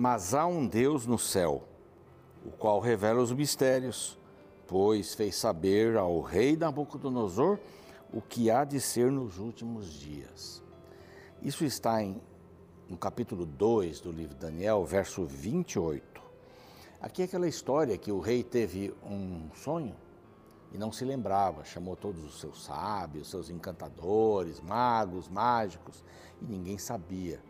Mas há um Deus no céu, o qual revela os mistérios, pois fez saber ao rei Nabucodonosor o que há de ser nos últimos dias. Isso está em, no capítulo 2 do livro de Daniel, verso 28. Aqui é aquela história que o rei teve um sonho e não se lembrava, chamou todos os seus sábios, seus encantadores, magos, mágicos, e ninguém sabia.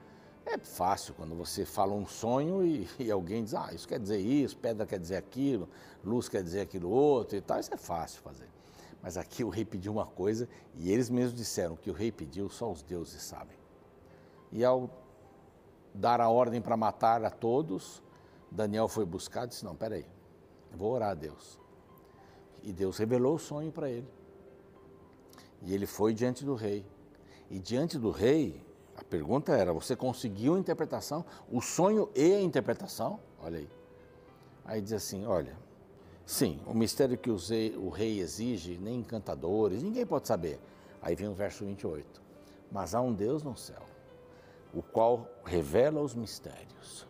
É fácil quando você fala um sonho e, e, alguém diz, ah, isso quer dizer isso, pedra quer dizer aquilo, luz quer dizer aquilo outro e tal. Isso é fácil fazer. Mas aqui o rei pediu uma coisa e eles mesmos disseram que o rei pediu, só os deuses sabem. E ao dar a ordem para matar a todos, Daniel foi buscar e disse: Não, peraí, vou orar a Deus. E Deus revelou o sonho para ele. E ele foi diante do rei. E diante do rei, pergunta era: você conseguiu a interpretação? O sonho e a interpretação? Olha aí. Aí diz assim: olha, sim, o mistério que o rei exige, nem encantadores, ninguém pode saber. Aí vem o verso 28. Mas há um Deus no céu, o qual revela os mistérios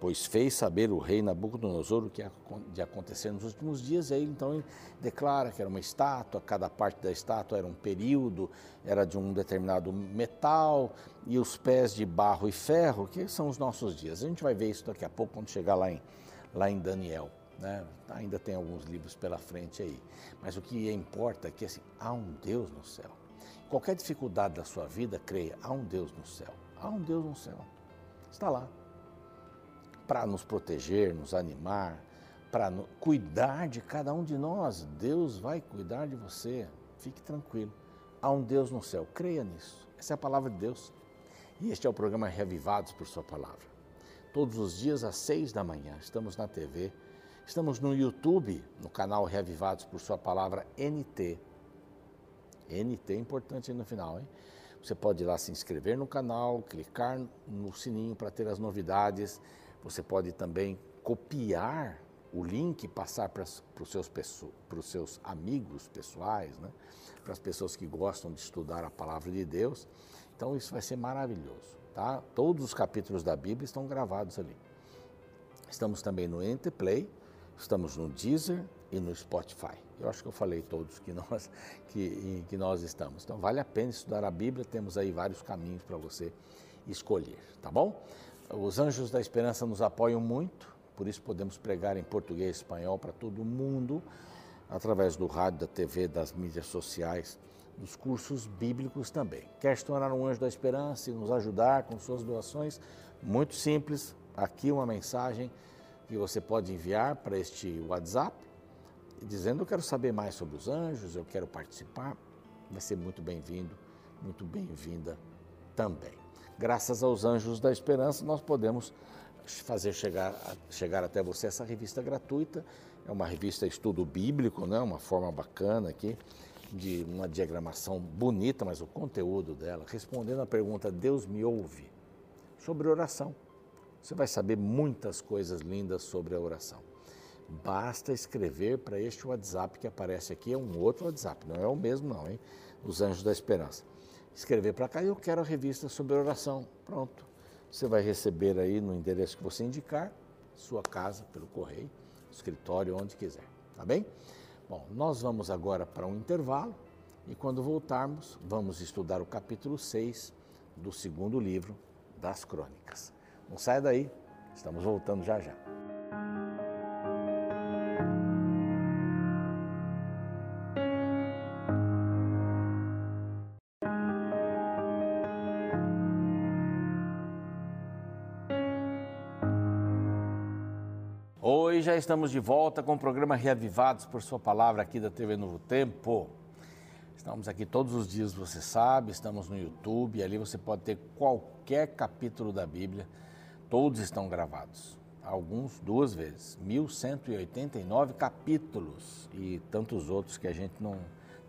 pois fez saber o rei Nabucodonosor o que ia de acontecer nos últimos dias, e aí então ele declara que era uma estátua, cada parte da estátua era um período, era de um determinado metal, e os pés de barro e ferro, que são os nossos dias. A gente vai ver isso daqui a pouco quando chegar lá em, lá em Daniel. Né? Ainda tem alguns livros pela frente aí. Mas o que importa é que assim, há um Deus no céu. Qualquer dificuldade da sua vida, creia, há um Deus no céu. Há um Deus no céu. Está lá para nos proteger, nos animar, para cuidar de cada um de nós. Deus vai cuidar de você. Fique tranquilo. Há um Deus no céu. Creia nisso. Essa é a palavra de Deus. E este é o programa Revivados por Sua Palavra. Todos os dias às seis da manhã estamos na TV, estamos no YouTube, no canal Revivados por Sua Palavra NT. NT é importante no final, hein? Você pode ir lá se inscrever no canal, clicar no sininho para ter as novidades você pode também copiar o link e passar para os seus, seus amigos pessoais, né? para as pessoas que gostam de estudar a palavra de Deus. Então isso vai ser maravilhoso. Tá? Todos os capítulos da Bíblia estão gravados ali. Estamos também no Enterplay, estamos no Deezer e no Spotify. Eu acho que eu falei todos que nós, que, que nós estamos. Então vale a pena estudar a Bíblia, temos aí vários caminhos para você escolher, tá bom? Os Anjos da Esperança nos apoiam muito, por isso podemos pregar em português e espanhol para todo mundo, através do rádio, da TV, das mídias sociais, dos cursos bíblicos também. Quer se tornar um Anjo da Esperança e nos ajudar com suas doações? Muito simples, aqui uma mensagem que você pode enviar para este WhatsApp, dizendo eu quero saber mais sobre os anjos, eu quero participar, vai ser muito bem-vindo, muito bem-vinda também graças aos Anjos da Esperança, nós podemos fazer chegar, chegar até você essa revista gratuita. É uma revista estudo bíblico, né? uma forma bacana aqui, de uma diagramação bonita, mas o conteúdo dela, respondendo à pergunta Deus me ouve, sobre oração. Você vai saber muitas coisas lindas sobre a oração. Basta escrever para este WhatsApp que aparece aqui, é um outro WhatsApp, não é o mesmo não, hein? Os Anjos da Esperança escrever para cá, eu quero a revista sobre oração. Pronto. Você vai receber aí no endereço que você indicar, sua casa, pelo correio, escritório, onde quiser. Tá bem? Bom, nós vamos agora para um intervalo e quando voltarmos, vamos estudar o capítulo 6 do segundo livro das Crônicas. Não saia daí, estamos voltando já já. Já estamos de volta com o programa Reavivados por Sua Palavra aqui da TV Novo Tempo. Estamos aqui todos os dias, você sabe, estamos no YouTube, ali você pode ter qualquer capítulo da Bíblia, todos estão gravados. Alguns duas vezes, 1189 capítulos e tantos outros que a gente não,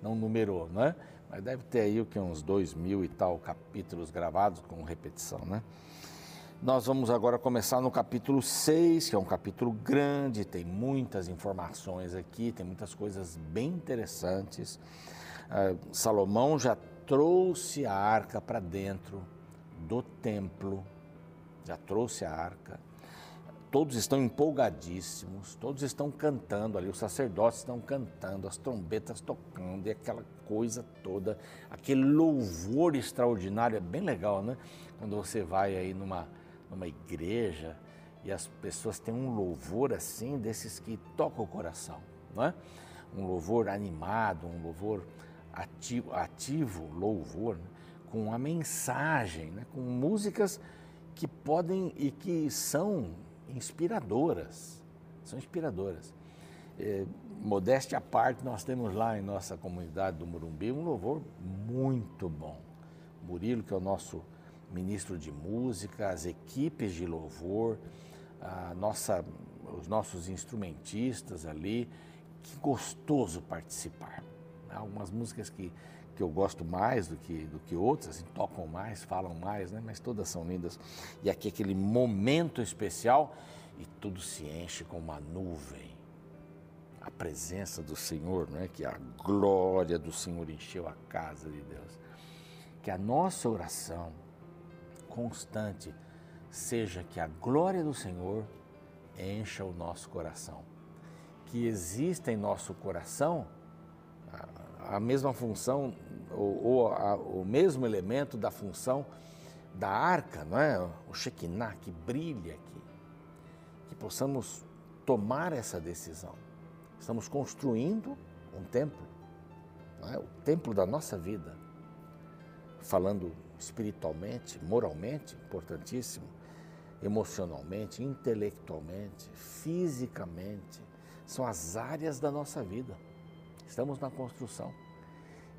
não numerou, né? Mas deve ter aí o que uns dois mil e tal capítulos gravados com repetição, né? Nós vamos agora começar no capítulo 6, que é um capítulo grande, tem muitas informações aqui, tem muitas coisas bem interessantes. Uh, Salomão já trouxe a arca para dentro do templo, já trouxe a arca. todos estão empolgadíssimos, todos estão cantando ali, os sacerdotes estão cantando, as trombetas tocando e aquela coisa toda, aquele louvor extraordinário, é bem legal, né? Quando você vai aí numa, numa igreja e as pessoas têm um louvor assim, desses que tocam o coração, não é? Um louvor animado, um louvor ativo, ativo louvor, né? com a mensagem, né? com músicas que podem e que são inspiradoras, são inspiradoras. É, modéstia à parte, nós temos lá em nossa comunidade do Murumbi um louvor muito bom. Murilo, que é o nosso ministro de música, as equipes de louvor, a nossa, os nossos instrumentistas ali, que gostoso participar. Algumas músicas que que eu gosto mais do que, do que outras, assim, tocam mais, falam mais, né? mas todas são lindas. E aqui aquele momento especial e tudo se enche com uma nuvem. A presença do Senhor, não é? que a glória do Senhor encheu a casa de Deus. Que a nossa oração constante seja que a glória do Senhor encha o nosso coração. Que exista em nosso coração a mesma função ou, ou a, o mesmo elemento da função da arca, não é? O Shekinah que brilha aqui. Que possamos tomar essa decisão. Estamos construindo um templo, é? o templo da nossa vida. Falando espiritualmente, moralmente, importantíssimo, emocionalmente, intelectualmente, fisicamente, são as áreas da nossa vida. Estamos na construção.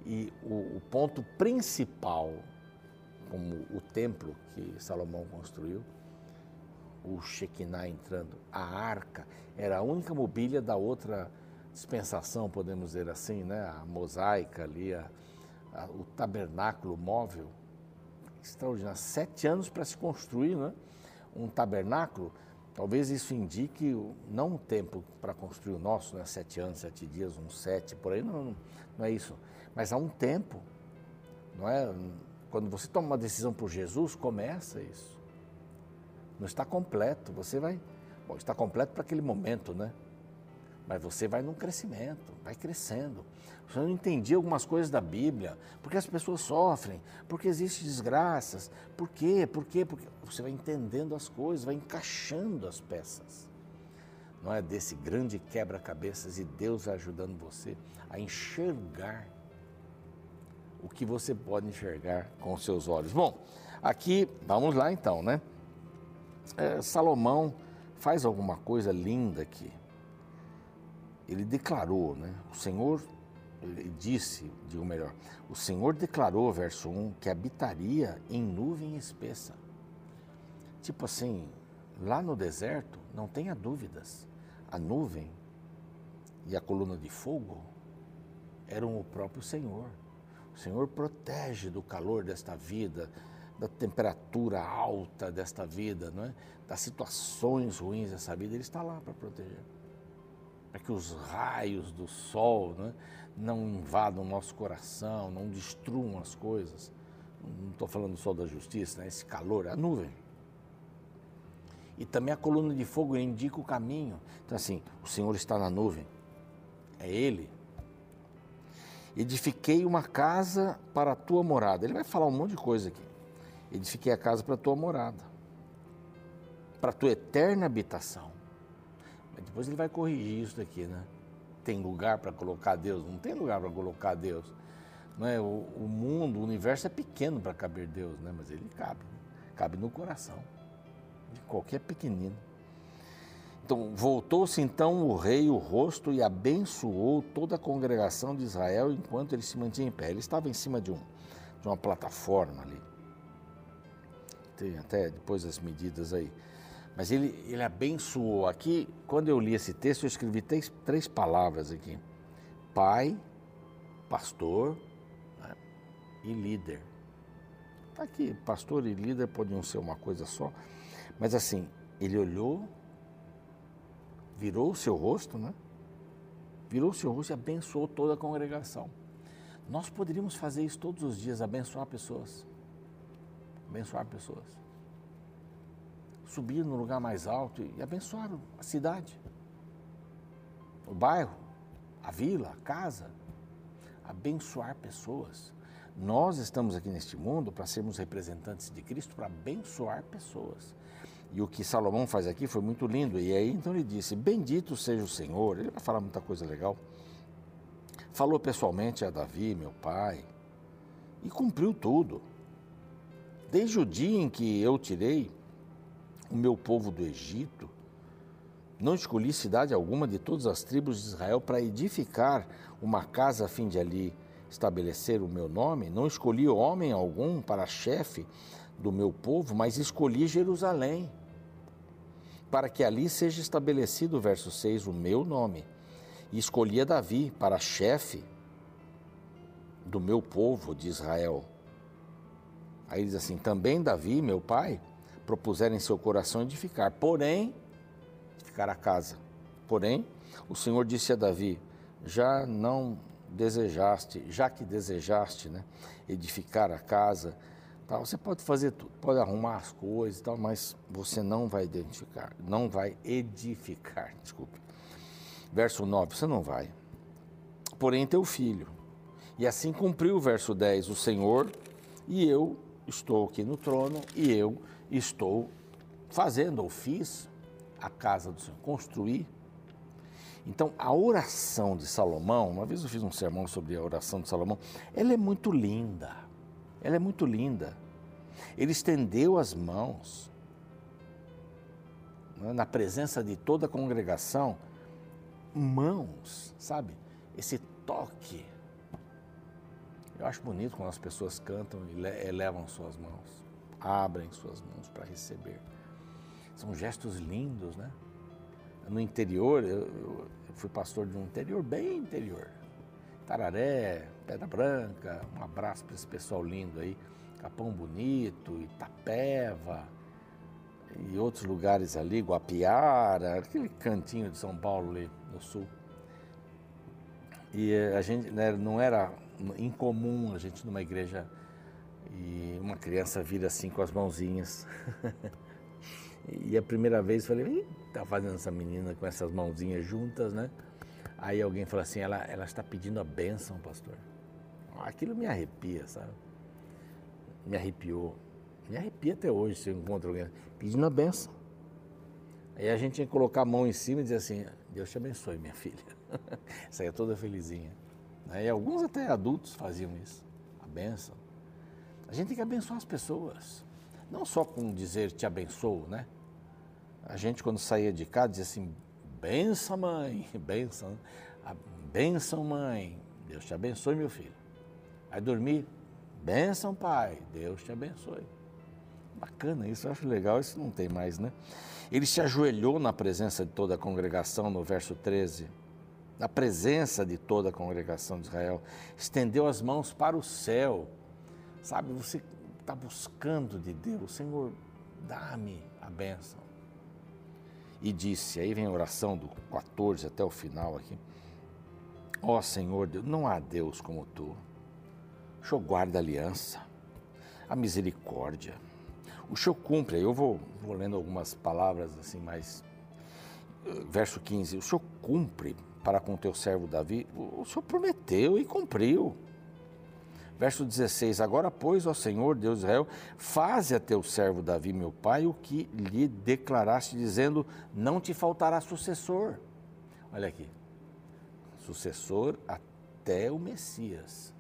E o, o ponto principal, como o templo que Salomão construiu, o Shekinah entrando, a arca, era a única mobília da outra dispensação, podemos dizer assim, né? a mosaica ali, a, a, o tabernáculo móvel. Extraordinário. Sete anos para se construir né? um tabernáculo Talvez isso indique não um tempo para construir o nosso, né? sete anos, sete dias, uns sete, por aí, não, não é isso. Mas há um tempo, não é? Quando você toma uma decisão por Jesus, começa isso. Não está completo, você vai. Bom, está completo para aquele momento, né? Mas você vai num crescimento, vai crescendo. Você não entendia algumas coisas da Bíblia, porque as pessoas sofrem, porque existem desgraças, por quê, por quê, porque você vai entendendo as coisas, vai encaixando as peças. Não é desse grande quebra-cabeças e Deus ajudando você a enxergar o que você pode enxergar com os seus olhos. Bom, aqui, vamos lá então, né? É, Salomão faz alguma coisa linda aqui. Ele declarou, né? O Senhor ele disse, digo melhor, o Senhor declarou, verso 1, que habitaria em nuvem espessa. Tipo assim, lá no deserto, não tenha dúvidas, a nuvem e a coluna de fogo eram o próprio Senhor. O Senhor protege do calor desta vida, da temperatura alta desta vida, não é? das situações ruins dessa vida, Ele está lá para proteger. Para que os raios do sol, não é? não invadam o nosso coração, não destruam as coisas. Não estou falando só da justiça, né? esse calor, a nuvem. E também a coluna de fogo indica o caminho. Então, assim, o Senhor está na nuvem, é Ele. Edifiquei uma casa para a tua morada. Ele vai falar um monte de coisa aqui. Edifiquei a casa para a tua morada, para a tua eterna habitação. Mas depois ele vai corrigir isso daqui, né? tem lugar para colocar Deus, não tem lugar para colocar Deus. Não é? o, o mundo, o universo é pequeno para caber Deus, né? mas ele cabe, cabe no coração de qualquer pequenino. Então, voltou-se então o rei o rosto e abençoou toda a congregação de Israel enquanto ele se mantinha em pé. Ele estava em cima de, um, de uma plataforma ali. Tem até depois as medidas aí. Mas ele, ele abençoou. Aqui, quando eu li esse texto, eu escrevi três, três palavras aqui: pai, pastor né, e líder. Está aqui, pastor e líder podiam ser uma coisa só, mas assim, ele olhou, virou o seu rosto, né? Virou o seu rosto e abençoou toda a congregação. Nós poderíamos fazer isso todos os dias, abençoar pessoas. Abençoar pessoas subir no lugar mais alto e abençoar a cidade, o bairro, a vila, a casa. Abençoar pessoas. Nós estamos aqui neste mundo para sermos representantes de Cristo, para abençoar pessoas. E o que Salomão faz aqui foi muito lindo. E aí então ele disse: Bendito seja o Senhor. Ele vai falar muita coisa legal. Falou pessoalmente a Davi, meu pai, e cumpriu tudo. Desde o dia em que eu tirei o meu povo do Egito, não escolhi cidade alguma de todas as tribos de Israel para edificar uma casa a fim de ali estabelecer o meu nome. Não escolhi homem algum para chefe do meu povo, mas escolhi Jerusalém, para que ali seja estabelecido, verso 6, o meu nome. E escolhi a Davi para chefe do meu povo de Israel. Aí diz assim: também Davi, meu pai, propuseram em seu coração edificar, porém, edificar a casa. Porém, o Senhor disse a Davi: já não desejaste, já que desejaste, né, edificar a casa, você pode fazer tudo, pode arrumar as coisas, tal, mas você não vai identificar, não vai edificar, desculpe. Verso 9, você não vai. Porém, teu filho. E assim cumpriu o verso 10, o Senhor e eu estou aqui no trono e eu estou fazendo ou fiz a casa do Senhor, construir. Então, a oração de Salomão, uma vez eu fiz um sermão sobre a oração de Salomão, ela é muito linda. Ela é muito linda. Ele estendeu as mãos né, na presença de toda a congregação, mãos, sabe? Esse toque eu acho bonito quando as pessoas cantam e elevam suas mãos, abrem suas mãos para receber. São gestos lindos, né? No interior, eu, eu fui pastor de um interior bem interior. Tararé, Pedra Branca, um abraço para esse pessoal lindo aí. Capão Bonito, Itapeva e outros lugares ali, Guapiara, aquele cantinho de São Paulo ali no sul. E a gente né, não era incomum a gente numa igreja e uma criança vir assim com as mãozinhas. e a primeira vez eu falei, tá fazendo essa menina com essas mãozinhas juntas, né? Aí alguém falou assim, ela, ela está pedindo a bênção, pastor. Aquilo me arrepia, sabe? Me arrepiou. Me arrepia até hoje se eu encontro alguém pedindo a bênção. Aí a gente tinha que colocar a mão em cima e dizer assim, Deus te abençoe, minha filha. Saia toda felizinha. E alguns até adultos faziam isso, a benção. A gente tem que abençoar as pessoas, não só com dizer te abençoo, né? A gente quando saía de casa dizia assim, benção mãe, benção, benção mãe, Deus te abençoe meu filho. Aí dormir, benção pai, Deus te abençoe. Bacana isso, eu acho legal, isso não tem mais, né? Ele se ajoelhou na presença de toda a congregação, no verso 13 na presença de toda a congregação de Israel, estendeu as mãos para o céu. Sabe, você está buscando de Deus, Senhor, dá-me a bênção. E disse, aí vem a oração do 14 até o final aqui. Ó oh, Senhor Deus, não há Deus como tu. O Senhor guarda a aliança, a misericórdia. O Senhor cumpre, eu vou, vou lendo algumas palavras assim mais. Verso 15: O Senhor cumpre para com teu servo Davi, o Senhor prometeu e cumpriu. Verso 16: Agora, pois, ó Senhor, Deus de Israel, faze a teu servo Davi, meu pai, o que lhe declaraste, dizendo: Não te faltará sucessor. Olha aqui, sucessor até o Messias.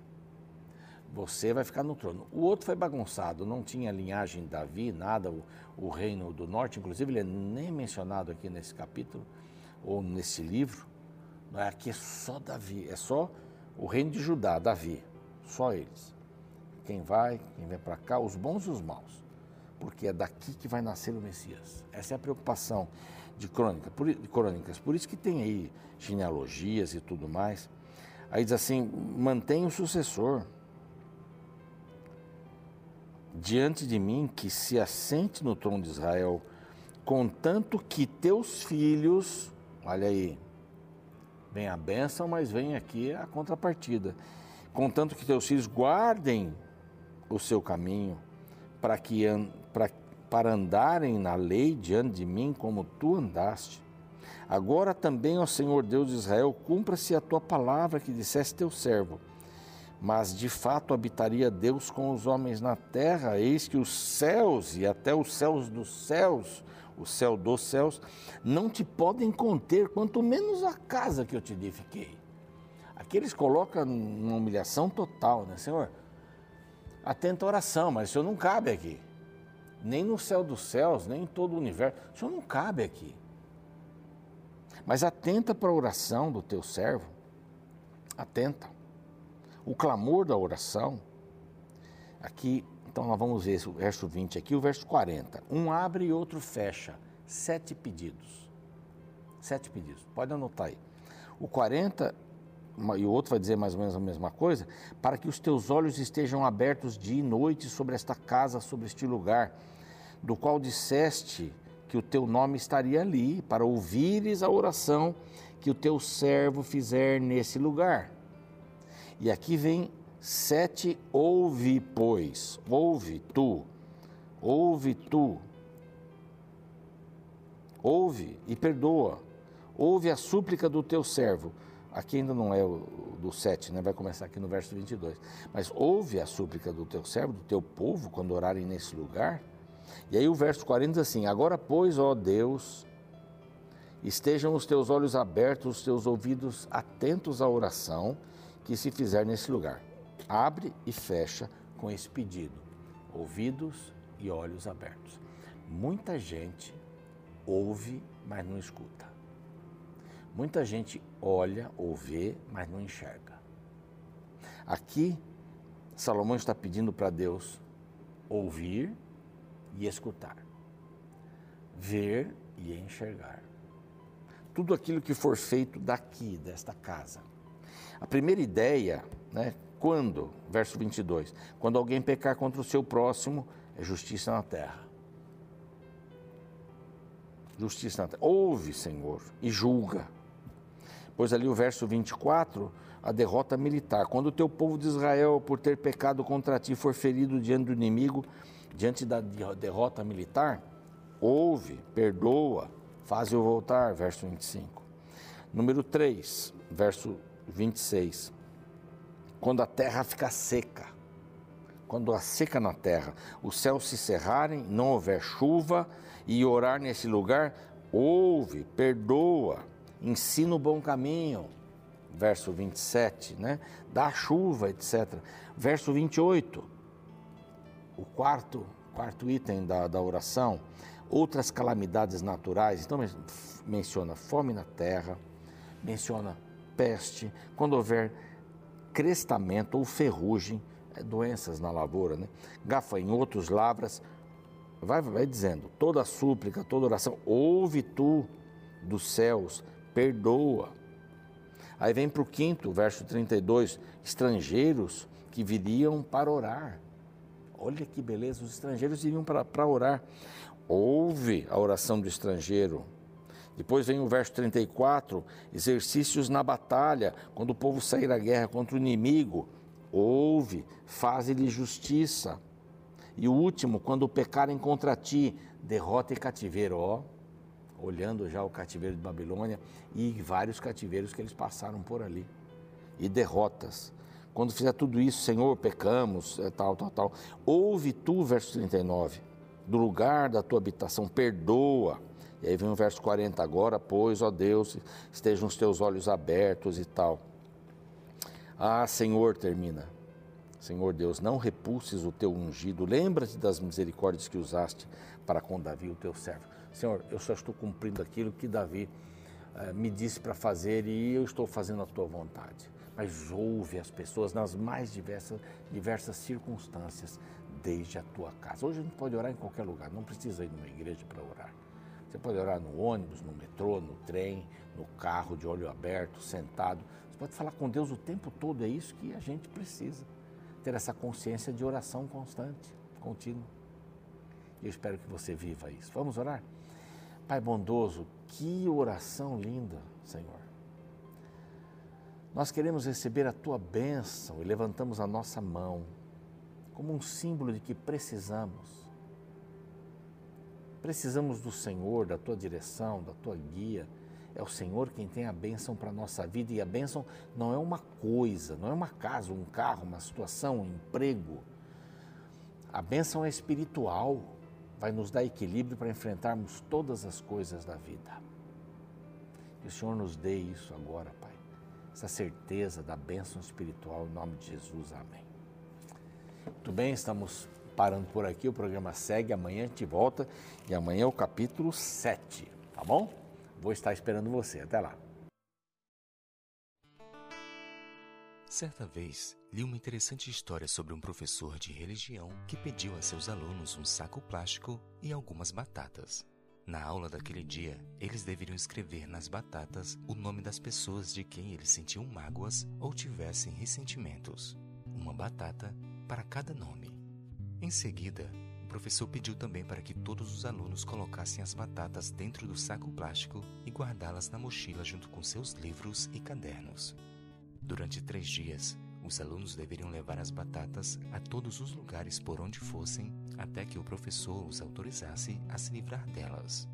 Você vai ficar no trono. O outro foi bagunçado, não tinha linhagem Davi, nada, o, o reino do norte, inclusive ele é nem mencionado aqui nesse capítulo ou nesse livro. É aqui é só Davi, é só o reino de Judá, Davi, só eles. Quem vai, quem vem para cá, os bons e os maus, porque é daqui que vai nascer o Messias. Essa é a preocupação de, crônica, de crônicas. Por isso que tem aí genealogias e tudo mais. Aí diz assim: mantém o sucessor diante de mim que se assente no trono de Israel, contanto que teus filhos, olha aí, Vem a bênção, mas vem aqui a contrapartida. Contanto que teus filhos guardem o seu caminho, para que, para andarem na lei diante de mim como tu andaste. Agora também, ó Senhor Deus de Israel, cumpra-se a tua palavra que disseste teu servo. Mas de fato habitaria Deus com os homens na terra, eis que os céus e até os céus dos céus, o céu dos céus, não te podem conter, quanto menos a casa que eu te edifiquei. Aqui eles colocam uma humilhação total, né, Senhor? Atenta a oração, mas o Senhor não cabe aqui. Nem no céu dos céus, nem em todo o universo. O Senhor não cabe aqui. Mas atenta para a oração do teu servo. Atenta. O clamor da oração. Aqui, então nós vamos ver o verso 20 aqui, o verso 40. Um abre e outro fecha. Sete pedidos. Sete pedidos. Pode anotar aí. O 40 e o outro vai dizer mais ou menos a mesma coisa, para que os teus olhos estejam abertos dia e noite sobre esta casa, sobre este lugar, do qual disseste que o teu nome estaria ali, para ouvires a oração que o teu servo fizer nesse lugar. E aqui vem sete, ouve, pois, ouve tu, ouve tu, ouve e perdoa, ouve a súplica do teu servo aqui ainda não é o do 7, né? vai começar aqui no verso 22. Mas ouve a súplica do teu servo, do teu povo, quando orarem nesse lugar. E aí o verso 40 diz assim: Agora, pois, ó Deus, estejam os teus olhos abertos, os teus ouvidos atentos à oração que se fizer nesse lugar. Abre e fecha com esse pedido: ouvidos e olhos abertos. Muita gente ouve, mas não escuta. Muita gente olha ou vê, mas não enxerga. Aqui, Salomão está pedindo para Deus ouvir e escutar, ver e enxergar. Tudo aquilo que for feito daqui, desta casa. A primeira ideia, né, quando, verso 22, quando alguém pecar contra o seu próximo, é justiça na terra. Justiça na terra. Ouve, Senhor, e julga Pois ali o verso 24, a derrota militar. Quando o teu povo de Israel, por ter pecado contra ti, for ferido diante do inimigo, diante da derrota militar, ouve, perdoa, faz-o voltar. Verso 25. Número 3, verso 26. Quando a terra ficar seca, quando há seca na terra, os céus se cerrarem, não houver chuva, e orar nesse lugar, ouve, perdoa ensina o bom caminho, verso 27, né? Dá chuva, etc. Verso 28, o quarto, quarto item da, da oração, outras calamidades naturais. Então, menciona fome na terra, menciona peste, quando houver crestamento ou ferrugem, é, doenças na lavoura, né? gafanhotos, lavras, vai, vai dizendo, toda súplica, toda oração, ouve tu dos céus, perdoa. Aí vem para o quinto, verso 32, estrangeiros que viriam para orar. Olha que beleza, os estrangeiros viriam para, para orar. Ouve a oração do estrangeiro. Depois vem o verso 34, exercícios na batalha, quando o povo sair à guerra contra o inimigo. Ouve, faze-lhe justiça. E o último, quando pecarem contra ti, derrota e cativeiro. Ó, olhando já o cativeiro de Babilônia e vários cativeiros que eles passaram por ali. E derrotas. Quando fizer tudo isso, Senhor, pecamos, é, tal, tal, tal. Ouve tu, verso 39, do lugar da tua habitação, perdoa. E aí vem o verso 40, agora, pois, ó Deus, estejam os teus olhos abertos e tal. Ah, Senhor, termina. Senhor Deus, não repulses o teu ungido, lembra-te das misericórdias que usaste para com Davi, o teu servo. Senhor, eu só estou cumprindo aquilo que Davi eh, me disse para fazer e eu estou fazendo a tua vontade. Mas ouve as pessoas nas mais diversas, diversas circunstâncias, desde a tua casa. Hoje a gente pode orar em qualquer lugar, não precisa ir numa igreja para orar. Você pode orar no ônibus, no metrô, no trem, no carro, de olho aberto, sentado. Você pode falar com Deus o tempo todo, é isso que a gente precisa. Ter essa consciência de oração constante, contínua. E eu espero que você viva isso. Vamos orar? Pai bondoso, que oração linda, Senhor. Nós queremos receber a tua bênção e levantamos a nossa mão como um símbolo de que precisamos. Precisamos do Senhor, da tua direção, da tua guia. É o Senhor quem tem a bênção para a nossa vida e a bênção não é uma coisa, não é uma casa, um carro, uma situação, um emprego. A bênção é espiritual, vai nos dar equilíbrio para enfrentarmos todas as coisas da vida. Que o Senhor nos dê isso agora, Pai. Essa certeza da bênção espiritual, em nome de Jesus. Amém. Muito bem, estamos parando por aqui. O programa segue. Amanhã a gente volta. E amanhã é o capítulo 7. Tá bom? Vou estar esperando você. Até lá. Certa vez, li uma interessante história sobre um professor de religião que pediu a seus alunos um saco plástico e algumas batatas. Na aula daquele dia, eles deveriam escrever nas batatas o nome das pessoas de quem eles sentiam mágoas ou tivessem ressentimentos. Uma batata para cada nome. Em seguida, o professor pediu também para que todos os alunos colocassem as batatas dentro do saco plástico e guardá-las na mochila junto com seus livros e cadernos. Durante três dias, os alunos deveriam levar as batatas a todos os lugares por onde fossem, até que o professor os autorizasse a se livrar delas.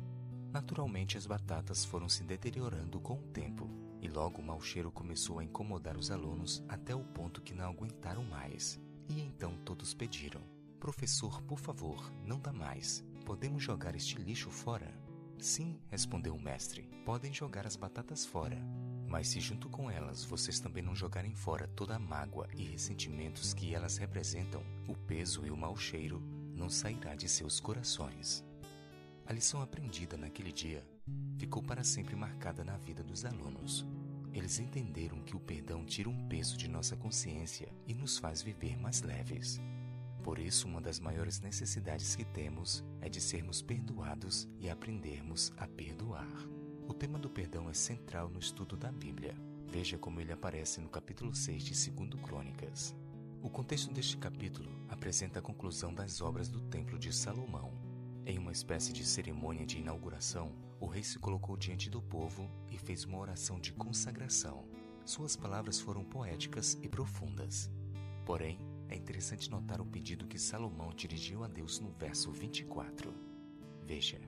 Naturalmente, as batatas foram se deteriorando com o tempo, e logo o mau cheiro começou a incomodar os alunos até o ponto que não aguentaram mais. E então todos pediram: Professor, por favor, não dá mais. Podemos jogar este lixo fora? Sim, respondeu o mestre. Podem jogar as batatas fora. Mas se junto com elas vocês também não jogarem fora toda a mágoa e ressentimentos que elas representam, o peso e o mau cheiro não sairá de seus corações. A lição aprendida naquele dia ficou para sempre marcada na vida dos alunos. Eles entenderam que o perdão tira um peso de nossa consciência e nos faz viver mais leves. Por isso, uma das maiores necessidades que temos é de sermos perdoados e aprendermos a perdoar. O tema do perdão é central no estudo da Bíblia. Veja como ele aparece no capítulo 6 de 2 Crônicas. O contexto deste capítulo apresenta a conclusão das obras do Templo de Salomão. Em uma espécie de cerimônia de inauguração, o rei se colocou diante do povo e fez uma oração de consagração. Suas palavras foram poéticas e profundas. Porém, é interessante notar o pedido que Salomão dirigiu a Deus no verso 24. Veja: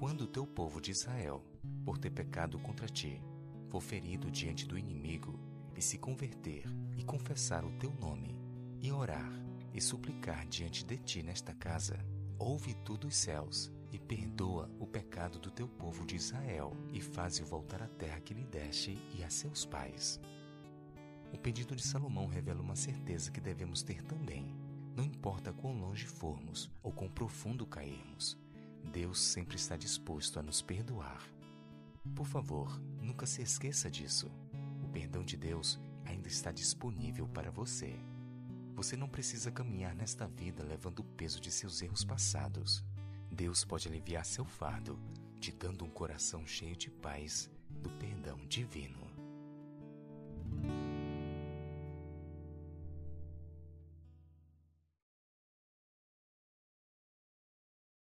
quando o teu povo de Israel, por ter pecado contra ti, for ferido diante do inimigo, e se converter e confessar o teu nome, e orar e suplicar diante de ti nesta casa, ouve tu dos céus e perdoa o pecado do teu povo de Israel e faze-o voltar à terra que lhe deste e a seus pais. O pedido de Salomão revela uma certeza que devemos ter também. Não importa quão longe formos ou quão profundo cairmos, Deus sempre está disposto a nos perdoar. Por favor, nunca se esqueça disso. O perdão de Deus ainda está disponível para você. Você não precisa caminhar nesta vida levando o peso de seus erros passados. Deus pode aliviar seu fardo, te dando um coração cheio de paz do perdão divino.